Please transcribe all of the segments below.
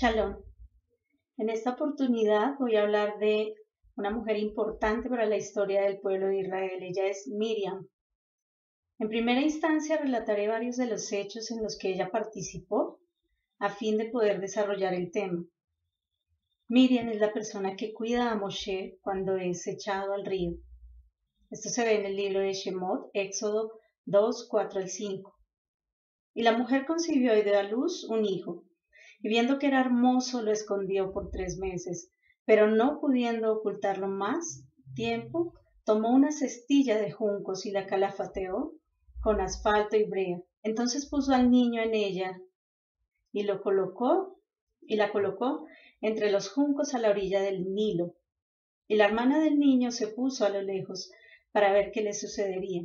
Shalom. En esta oportunidad voy a hablar de una mujer importante para la historia del pueblo de Israel. Ella es Miriam. En primera instancia relataré varios de los hechos en los que ella participó a fin de poder desarrollar el tema. Miriam es la persona que cuida a Moshe cuando es echado al río. Esto se ve en el libro de Shemot, Éxodo 2, 4 al 5. Y la mujer concibió y dio a luz un hijo, y viendo que era hermoso lo escondió por tres meses, pero no pudiendo ocultarlo más tiempo, tomó una cestilla de juncos y la calafateó con asfalto y brea. Entonces puso al niño en ella y lo colocó y la colocó entre los juncos a la orilla del Nilo. Y la hermana del niño se puso a lo lejos para ver qué le sucedería.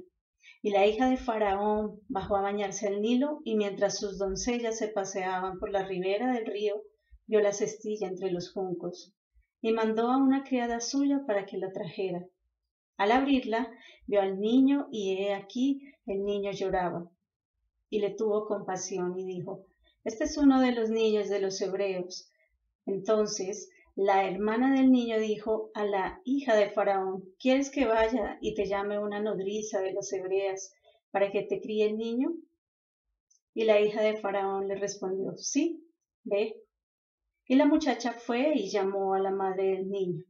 Y la hija de Faraón bajó a bañarse al Nilo, y mientras sus doncellas se paseaban por la ribera del río, vio la cestilla entre los juncos, y mandó a una criada suya para que la trajera. Al abrirla, vio al niño, y he aquí el niño lloraba. Y le tuvo compasión y dijo, Este es uno de los niños de los hebreos. Entonces la hermana del niño dijo a la hija de Faraón, ¿quieres que vaya y te llame una nodriza de los hebreas para que te críe el niño? Y la hija de Faraón le respondió, sí, ve. Y la muchacha fue y llamó a la madre del niño.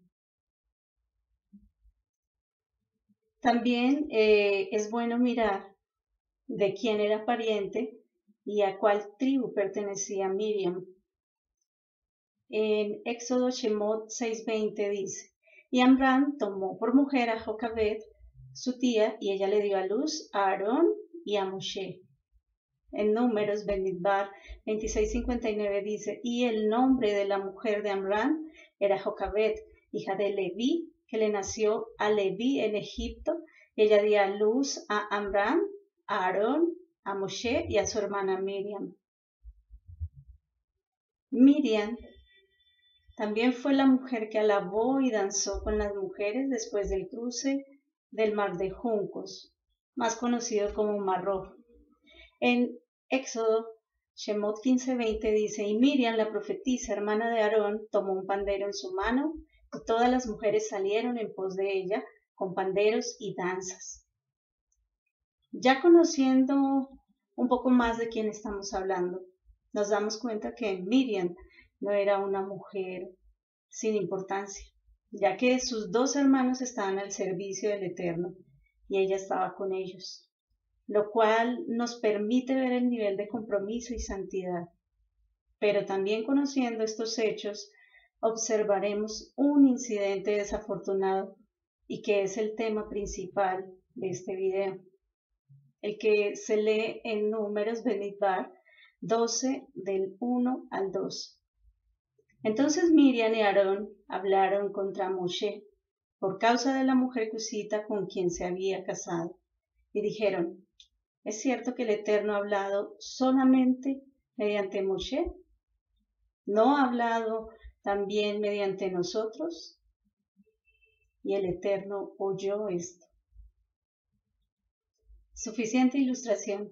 También eh, es bueno mirar de quién era pariente y a cuál tribu pertenecía Miriam, en Éxodo Shemot 6:20 dice, y Amram tomó por mujer a Jocabed, su tía, y ella le dio a luz a Aarón y a Moshe. En Números, Benidbar 26:59 dice, y el nombre de la mujer de Amram era Jocabed, hija de Leví, que le nació a Leví en Egipto, y ella dio a luz a Amram, a Aarón, a Moshe y a su hermana Miriam. Miriam también fue la mujer que alabó y danzó con las mujeres después del cruce del mar de juncos, más conocido como Mar Rojo. En Éxodo, Shemot 15:20 dice, y Miriam, la profetisa, hermana de Aarón, tomó un pandero en su mano, y todas las mujeres salieron en pos de ella con panderos y danzas. Ya conociendo un poco más de quién estamos hablando, nos damos cuenta que Miriam no era una mujer sin importancia, ya que sus dos hermanos estaban al servicio del Eterno y ella estaba con ellos, lo cual nos permite ver el nivel de compromiso y santidad. Pero también conociendo estos hechos, observaremos un incidente desafortunado y que es el tema principal de este video, el que se lee en Números Benidbar 12 del 1 al 2. Entonces Miriam y Aarón hablaron contra Moshe por causa de la mujer cusita con quien se había casado, y dijeron, ¿es cierto que el Eterno ha hablado solamente mediante Moshe? ¿No ha hablado también mediante nosotros? Y el Eterno oyó esto. Suficiente ilustración.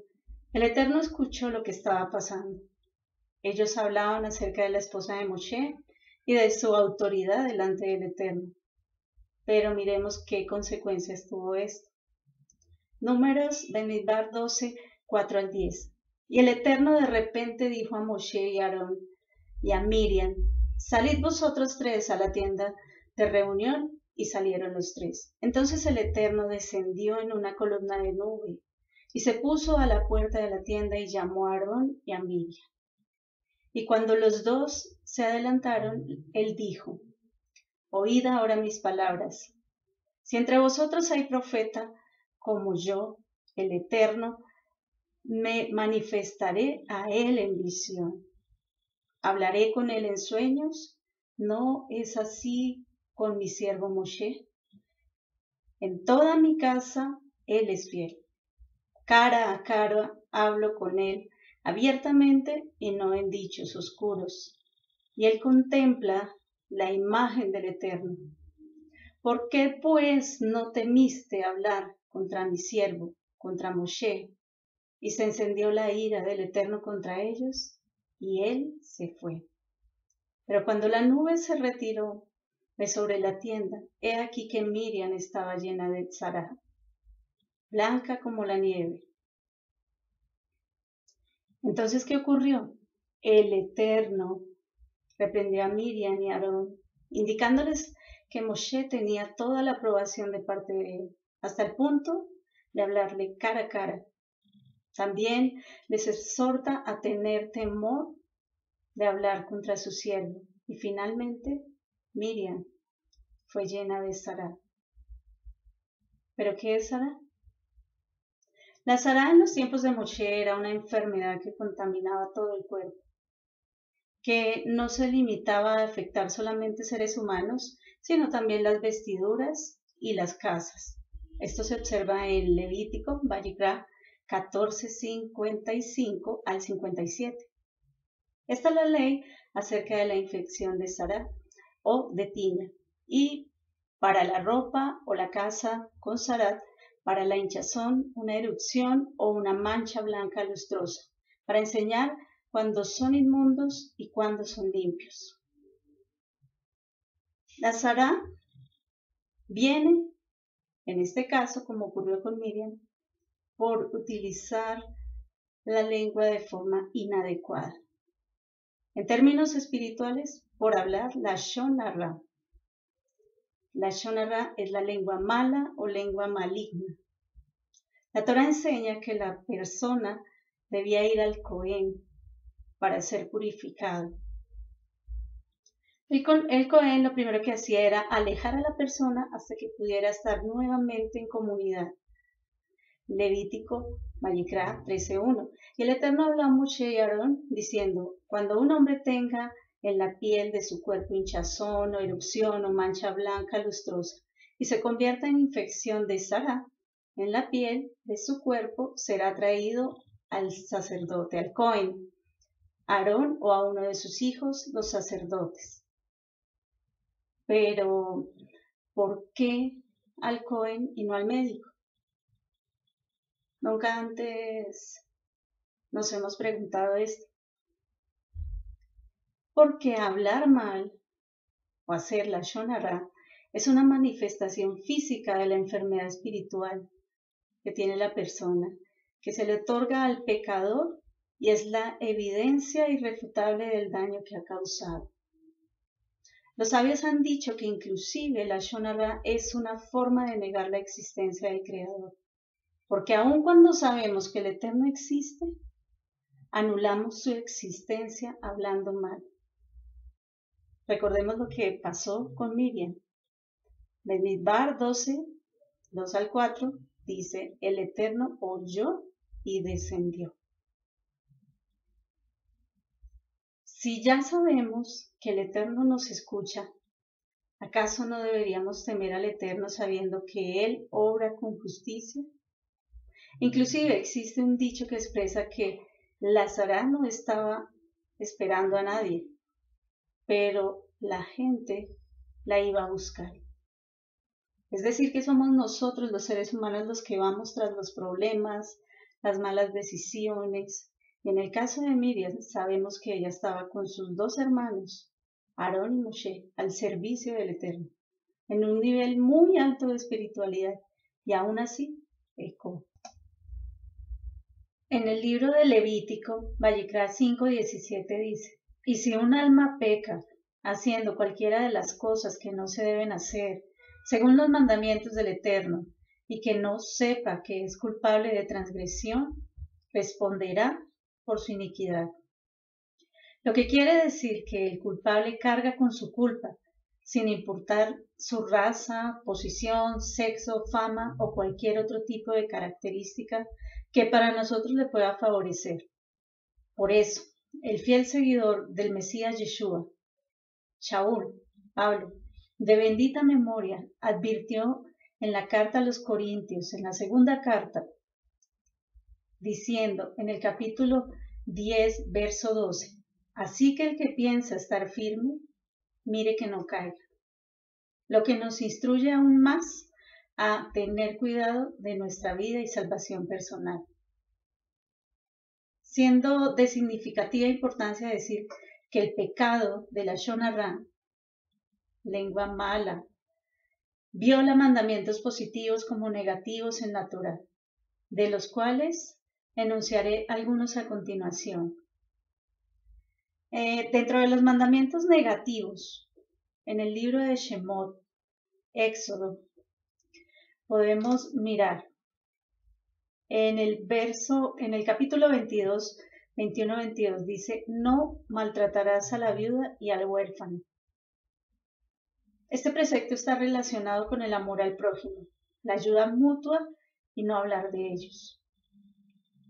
El Eterno escuchó lo que estaba pasando. Ellos hablaban acerca de la esposa de Moshe y de su autoridad delante del Eterno. Pero miremos qué consecuencias tuvo esto. Números Benidbar 12, 4 al 10. Y el Eterno de repente dijo a Moshe y a Aarón y a Miriam, salid vosotros tres a la tienda de reunión, y salieron los tres. Entonces el Eterno descendió en una columna de nube, y se puso a la puerta de la tienda y llamó a Aarón y a Miriam. Y cuando los dos se adelantaron, él dijo, Oíd ahora mis palabras. Si entre vosotros hay profeta como yo, el Eterno, me manifestaré a él en visión. Hablaré con él en sueños. ¿No es así con mi siervo Moshe? En toda mi casa él es fiel. Cara a cara hablo con él abiertamente y no en dichos oscuros. Y él contempla la imagen del Eterno. ¿Por qué pues no temiste hablar contra mi siervo, contra Moshe? Y se encendió la ira del Eterno contra ellos, y él se fue. Pero cuando la nube se retiró de sobre la tienda, he aquí que Miriam estaba llena de zara, blanca como la nieve. Entonces, ¿qué ocurrió? El Eterno reprendió a Miriam y Aarón, indicándoles que Moshe tenía toda la aprobación de parte de él, hasta el punto de hablarle cara a cara. También les exhorta a tener temor de hablar contra su siervo. Y finalmente, Miriam fue llena de Sara. ¿Pero qué es Sara? La Sara en los tiempos de Moshe era una enfermedad que contaminaba todo el cuerpo, que no se limitaba a afectar solamente seres humanos, sino también las vestiduras y las casas. Esto se observa en Levítico, Vallicra 14:55 al 57. Esta es la ley acerca de la infección de Sara o de Tina y para la ropa o la casa con Sarat, para la hinchazón, una erupción o una mancha blanca lustrosa, para enseñar cuando son inmundos y cuando son limpios. La Sara viene, en este caso, como ocurrió con Miriam, por utilizar la lengua de forma inadecuada. En términos espirituales, por hablar la Shonara. La Shonara es la lengua mala o lengua maligna. La Torah enseña que la persona debía ir al Cohen para ser purificado. El, el Cohen lo primero que hacía era alejar a la persona hasta que pudiera estar nuevamente en comunidad. Levítico, Mayikra 13.1. Y el Eterno habló a Moshe y Aarón diciendo, cuando un hombre tenga en la piel de su cuerpo hinchazón o erupción o mancha blanca lustrosa y se convierta en infección de Sara, en la piel de su cuerpo será traído al sacerdote, al Cohen, Aarón o a uno de sus hijos, los sacerdotes. Pero, ¿por qué al Cohen y no al médico? Nunca antes nos hemos preguntado esto. Porque hablar mal o hacer la shonara es una manifestación física de la enfermedad espiritual que tiene la persona, que se le otorga al pecador y es la evidencia irrefutable del daño que ha causado. Los sabios han dicho que inclusive la shonara es una forma de negar la existencia del Creador. Porque aun cuando sabemos que el Eterno existe, anulamos su existencia hablando mal. Recordemos lo que pasó con Miriam. Benidbar 12, 2 al 4, dice, el Eterno oyó y descendió. Si ya sabemos que el Eterno nos escucha, ¿acaso no deberíamos temer al Eterno sabiendo que Él obra con justicia? Inclusive existe un dicho que expresa que Lázaro no estaba esperando a nadie, pero la gente la iba a buscar. Es decir, que somos nosotros los seres humanos los que vamos tras los problemas, las malas decisiones. Y en el caso de Miriam, sabemos que ella estaba con sus dos hermanos, Aarón y Moshe, al servicio del Eterno, en un nivel muy alto de espiritualidad, y aún así pecó. En el libro de Levítico, Vallicra 5:17 dice, y si un alma peca haciendo cualquiera de las cosas que no se deben hacer, según los mandamientos del Eterno, y que no sepa que es culpable de transgresión, responderá por su iniquidad. Lo que quiere decir que el culpable carga con su culpa, sin importar su raza, posición, sexo, fama o cualquier otro tipo de característica que para nosotros le pueda favorecer. Por eso, el fiel seguidor del Mesías Yeshua, Shaul, Pablo, de bendita memoria, advirtió en la carta a los Corintios, en la segunda carta, diciendo en el capítulo 10, verso 12, así que el que piensa estar firme, mire que no caiga. Lo que nos instruye aún más a tener cuidado de nuestra vida y salvación personal. Siendo de significativa importancia decir que el pecado de la Shonará, lengua mala, viola mandamientos positivos como negativos en natural, de los cuales enunciaré algunos a continuación. Eh, dentro de los mandamientos negativos, en el libro de Shemot, Éxodo, podemos mirar en el verso, en el capítulo 22, 21-22 dice, no maltratarás a la viuda y al huérfano. Este precepto está relacionado con el amor al prójimo, la ayuda mutua y no hablar de ellos.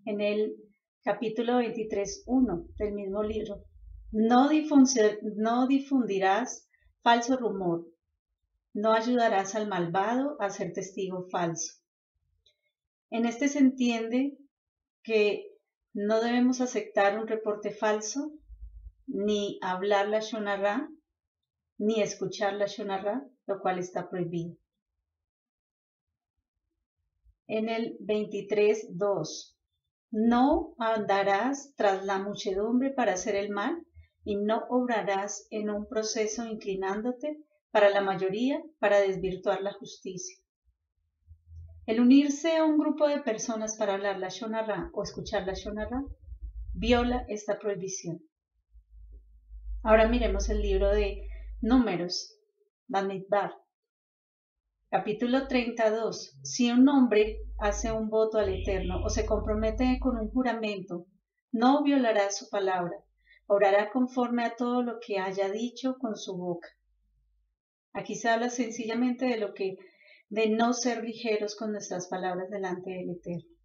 En el capítulo 23.1 del mismo libro, no, no difundirás falso rumor, no ayudarás al malvado a ser testigo falso. En este se entiende que no debemos aceptar un reporte falso, ni hablar la shonará, ni escuchar la shonará, lo cual está prohibido. En el 23.2, no andarás tras la muchedumbre para hacer el mal y no obrarás en un proceso inclinándote para la mayoría para desvirtuar la justicia. El unirse a un grupo de personas para hablar la Shonará o escuchar la Shonará viola esta prohibición. Ahora miremos el libro de Números, Bamidbar. Capítulo 32. Si un hombre hace un voto al Eterno o se compromete con un juramento, no violará su palabra, orará conforme a todo lo que haya dicho con su boca. Aquí se habla sencillamente de lo que de no ser ligeros con nuestras palabras delante del Eterno.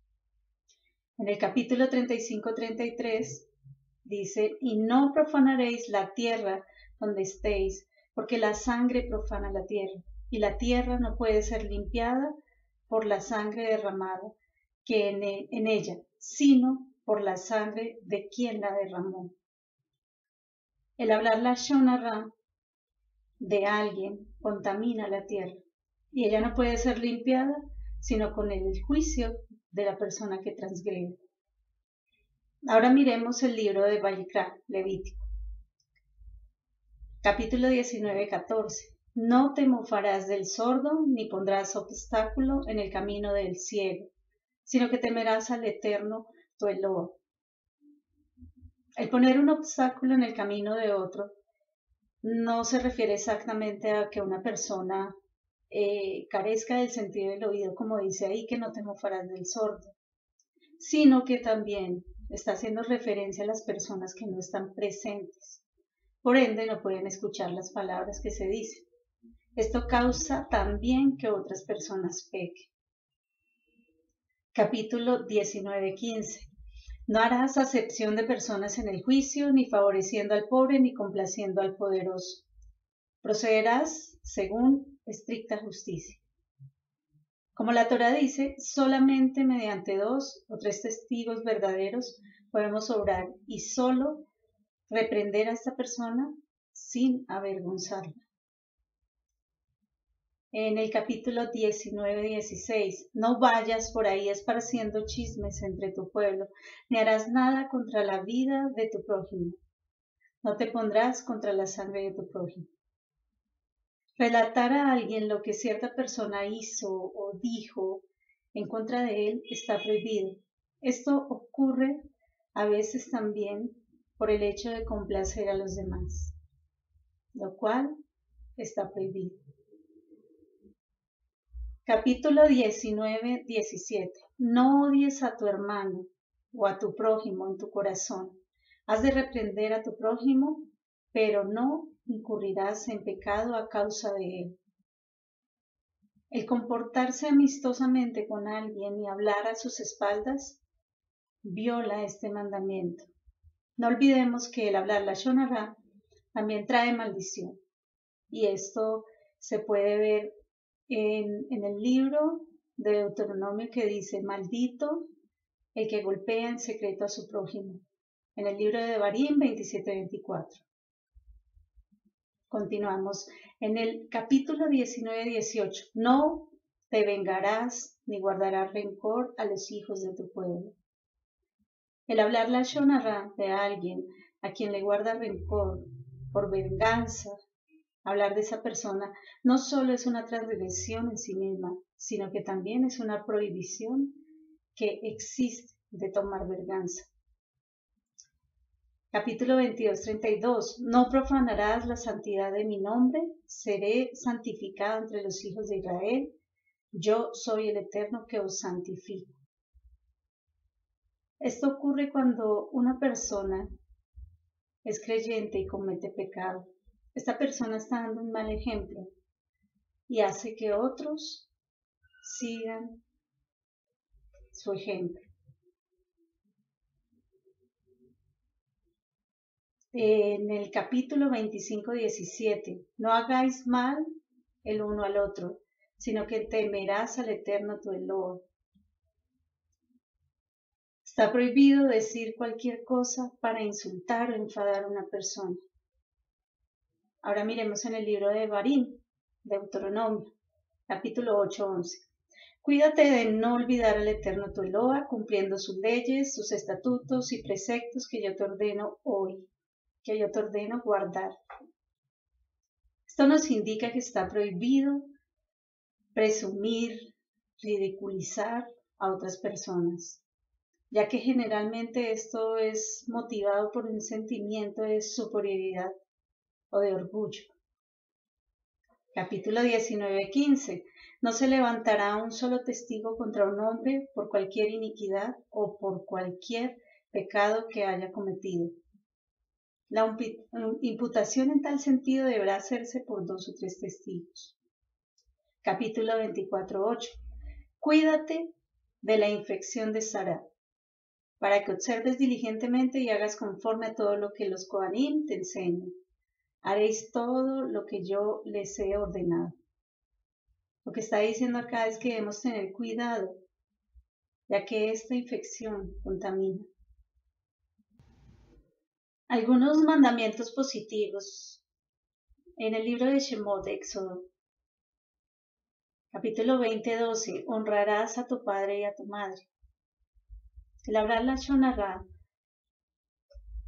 En el capítulo 35-33 dice, y no profanaréis la tierra donde estéis, porque la sangre profana la tierra, y la tierra no puede ser limpiada por la sangre derramada que en, e, ella, sino por la sangre de quien la derramó. El hablar la shonara de alguien contamina la tierra y ella no puede ser limpiada sino con el juicio de la persona que transgrede. Ahora miremos el libro de Vallicrá, Levítico. Capítulo 19, 14. No te mofarás del sordo, ni pondrás obstáculo en el camino del ciego, sino que temerás al Eterno tu Eloa. El poner un obstáculo en el camino de otro no se refiere exactamente a que una persona eh, carezca del sentido del oído, como dice ahí, que no te mofarás del sordo, sino que también está haciendo referencia a las personas que no están presentes. Por ende, no pueden escuchar las palabras que se dicen. Esto causa también que otras personas pequen. Capítulo 19-15. No harás acepción de personas en el juicio, ni favoreciendo al pobre, ni complaciendo al poderoso. Procederás según estricta justicia. Como la Torah dice, solamente mediante dos o tres testigos verdaderos podemos obrar y solo reprender a esta persona sin avergonzarla. En el capítulo 19-16, no vayas por ahí esparciendo chismes entre tu pueblo, ni harás nada contra la vida de tu prójimo. No te pondrás contra la sangre de tu prójimo. Relatar a alguien lo que cierta persona hizo o dijo en contra de él está prohibido. Esto ocurre a veces también por el hecho de complacer a los demás, lo cual está prohibido. Capítulo 19-17. No odies a tu hermano o a tu prójimo en tu corazón. Has de reprender a tu prójimo, pero no incurrirás en pecado a causa de él. El comportarse amistosamente con alguien y hablar a sus espaldas viola este mandamiento. No olvidemos que el hablar la shonara también trae maldición. Y esto se puede ver en, el libro de Deuteronomio que dice, maldito el que golpea en secreto a su prójimo. En el libro de Devarim 27-24. Continuamos en el capítulo 19-18. No te vengarás ni guardarás rencor a los hijos de tu pueblo. El hablar la shonara de alguien a quien le guarda rencor por venganza, hablar de esa persona no solo es una transgresión en sí misma, sino que también es una prohibición que existe de tomar venganza. Capítulo 22, 32. No profanarás la santidad de mi nombre, seré santificado entre los hijos de Israel. Yo soy el Eterno que os santifico. Esto ocurre cuando una persona es creyente y comete pecado. Esta persona está dando un mal ejemplo y hace que otros sigan su ejemplo. En el capítulo 25, 17, no hagáis mal el uno al otro, sino que temerás al Eterno tu Elohim. Está prohibido decir cualquier cosa para insultar o enfadar a una persona. Ahora miremos en el libro de Barín, Deuteronomio, capítulo 8, 11. Cuídate de no olvidar al Eterno tu Eloa, cumpliendo sus leyes, sus estatutos y preceptos que yo te ordeno hoy que yo te ordeno guardar. Esto nos indica que está prohibido presumir, ridiculizar a otras personas, ya que generalmente esto es motivado por un sentimiento de superioridad o de orgullo. Capítulo 19, 15. No se levantará un solo testigo contra un hombre por cualquier iniquidad o por cualquier pecado que haya cometido la imputación en tal sentido deberá hacerse por dos o tres testigos. Capítulo 24.8. Cuídate de la infección de Sara, para que observes diligentemente y hagas conforme a todo lo que los Kohanim te enseñan. Haréis todo lo que yo les he ordenado. Lo que está diciendo acá es que debemos tener cuidado, ya que esta infección contamina. Algunos mandamientos positivos. En el libro de Shemot, Éxodo, capítulo 20, 12, honrarás a tu padre y a tu madre. El la Shonará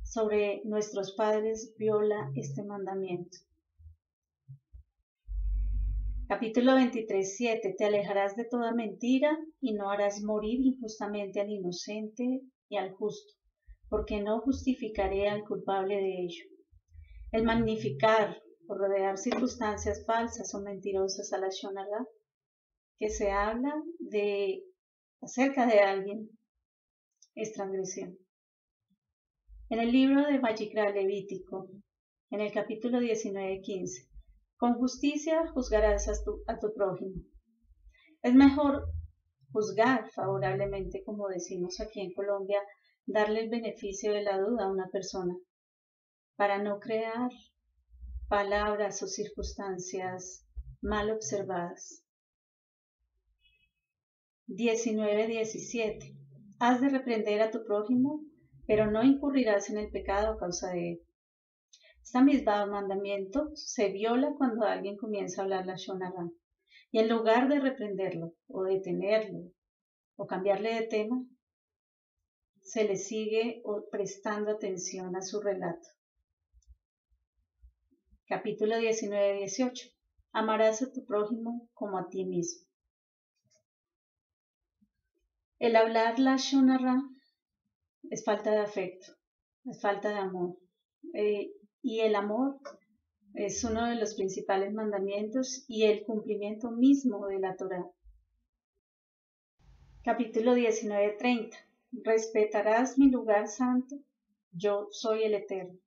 sobre nuestros padres viola este mandamiento. Capítulo 23, 7. Te alejarás de toda mentira y no harás morir injustamente al inocente y al justo porque no justificaré al culpable de ello. El magnificar o rodear circunstancias falsas o mentirosas a la Shonara, que se habla de acerca de alguien, es transgresión. En el libro de Vayikra Levítico, en el capítulo 19-15, con justicia juzgarás a tu prójimo. Es mejor juzgar favorablemente, como decimos aquí en Colombia, darle el beneficio de la duda a una persona para no crear palabras o circunstancias mal observadas. 19.17. Has de reprender a tu prójimo, pero no incurrirás en el pecado a causa de él. Esta misma mandamiento se viola cuando alguien comienza a hablar la Shonara. Y en lugar de reprenderlo o detenerlo o cambiarle de tema, se le sigue prestando atención a su relato. Capítulo 19-18. Amarás a tu prójimo como a ti mismo. El hablar la shonara es falta de afecto, es falta de amor. Eh, y el amor es uno de los principales mandamientos y el cumplimiento mismo de la Torah. Capítulo 19-30 respetarás mi lugar santo, yo soy el Eterno.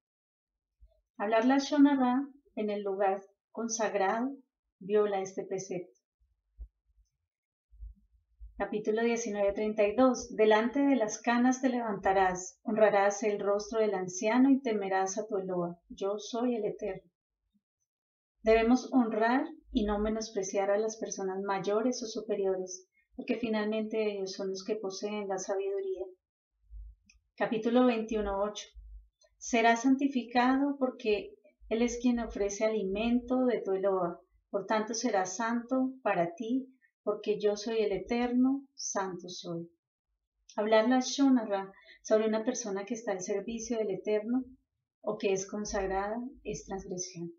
Hablar la Shonara en el lugar consagrado viola este precepto. Capítulo 19:32 Delante de las canas te levantarás, honrarás el rostro del anciano y temerás a tu Eloa. Yo soy el Eterno. Debemos honrar y no menospreciar a las personas mayores o superiores, porque finalmente ellos son los que poseen la sabiduría. Capítulo 21.8. Será santificado porque Él es quien ofrece alimento de tu Eloa, por tanto será santo para ti, porque yo soy el Eterno, santo soy. Hablar la Shonara sobre una persona que está al servicio del Eterno o que es consagrada es transgresión.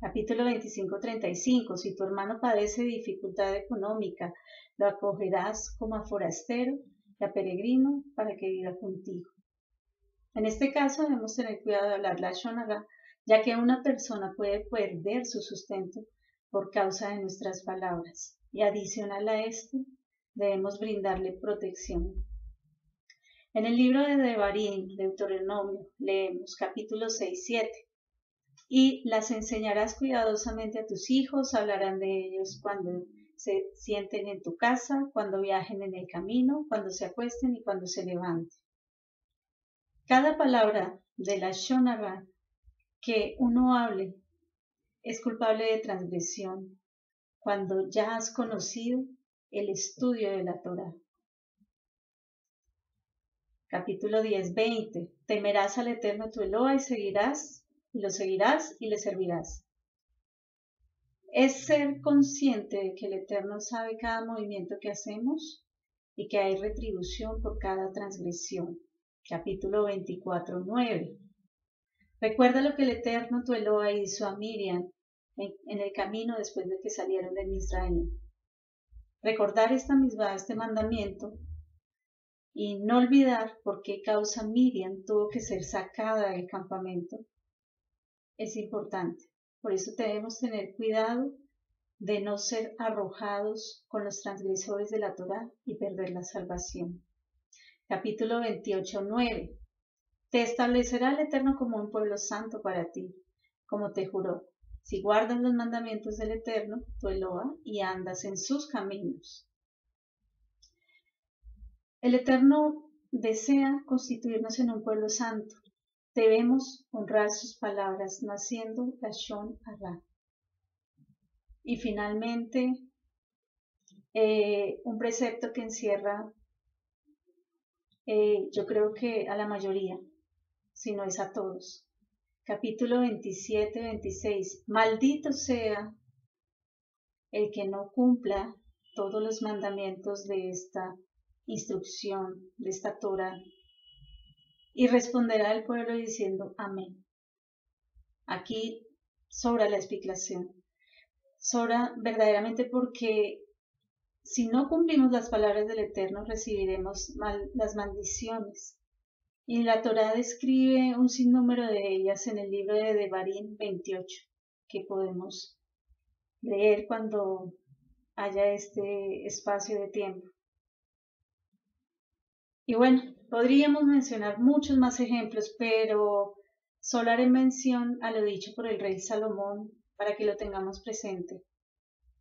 Capítulo 25-35. Si tu hermano padece dificultad económica, lo acogerás como a forastero y a peregrino para que viva contigo. En este caso debemos tener cuidado de hablar la shonara, ya que una persona puede perder su sustento por causa de nuestras palabras. Y adicional a esto, debemos brindarle protección. En el libro de Devarim, Deuteronomio, leemos capítulo 6-7 y las enseñarás cuidadosamente a tus hijos, hablarán de ellos cuando se sienten en tu casa, cuando viajen en el camino, cuando se acuesten y cuando se levanten. Cada palabra de la Shonara que uno hable es culpable de transgresión cuando ya has conocido el estudio de la Torah. Capítulo 10, 20. Temerás al Eterno tu Eloa y seguirás y lo seguirás y le servirás. Es ser consciente de que el Eterno sabe cada movimiento que hacemos y que hay retribución por cada transgresión. Capítulo 24, 9. Recuerda lo que el Eterno tu Eloa hizo a Miriam en, el camino después de que salieron de Israel. Recordar esta misma, este mandamiento y no olvidar por qué causa Miriam tuvo que ser sacada del campamento es importante. Por eso debemos tener cuidado de no ser arrojados con los transgresores de la Torá y perder la salvación. Capítulo 28, 9. Te establecerá el Eterno como un pueblo santo para ti, como te juró, si guardas los mandamientos del Eterno, tu Eloa, y andas en sus caminos. El Eterno desea constituirnos en un pueblo santo, Debemos honrar sus palabras, naciendo Lashon Arra. Y finalmente, eh, un precepto que encierra, eh, yo creo que a la mayoría, si no es a todos. Capítulo 27, 26. Maldito sea el que no cumpla todos los mandamientos de esta instrucción, de esta Torah y responderá el pueblo diciendo amén. Aquí sobra la explicación. Sobra verdaderamente porque si no cumplimos las palabras del Eterno recibiremos las maldiciones. Y la Torá describe un sinnúmero de ellas en el libro de Devarim 28, que podemos leer cuando haya este espacio de tiempo. Y bueno, podríamos mencionar muchos más ejemplos, pero solo haré mención a lo dicho por el rey Salomón para que lo tengamos presente.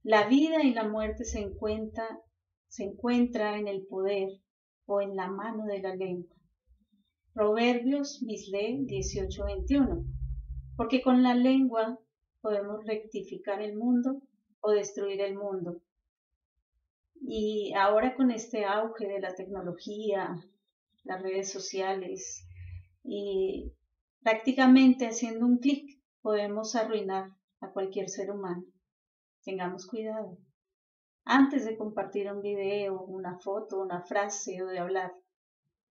La vida y la muerte se encuentra, se encuentra en el poder o en la mano de la lengua. Proverbios Misle 18:21. Porque con la lengua podemos rectificar el mundo o destruir el mundo. Y ahora con este auge de la tecnología, las redes sociales y prácticamente haciendo un clic podemos arruinar a cualquier ser humano. Tengamos cuidado. Antes de compartir un video, una foto, una frase o de hablar,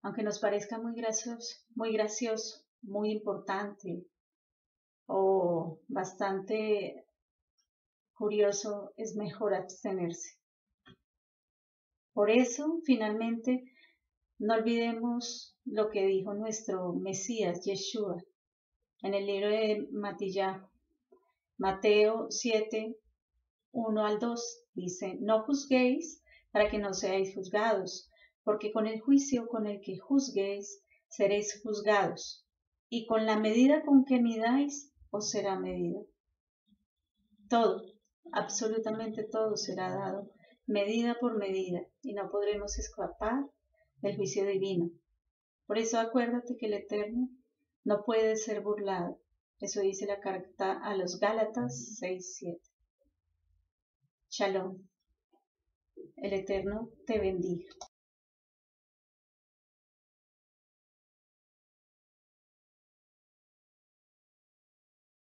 aunque nos parezca muy gracioso, muy gracioso, muy importante o bastante curioso, es mejor abstenerse. Por eso, finalmente, no olvidemos lo que dijo nuestro Mesías, Yeshua, en el libro de Matillah, Mateo 7, 1 al 2, dice, no juzguéis para que no seáis juzgados, porque con el juicio con el que juzguéis seréis juzgados, y con la medida con que midáis os será medido. Todo, absolutamente todo será dado medida por medida, y no podremos escapar del juicio divino. Por eso acuérdate que el Eterno no puede ser burlado. Eso dice la carta a los Gálatas 6.7. Shalom. El Eterno te bendiga.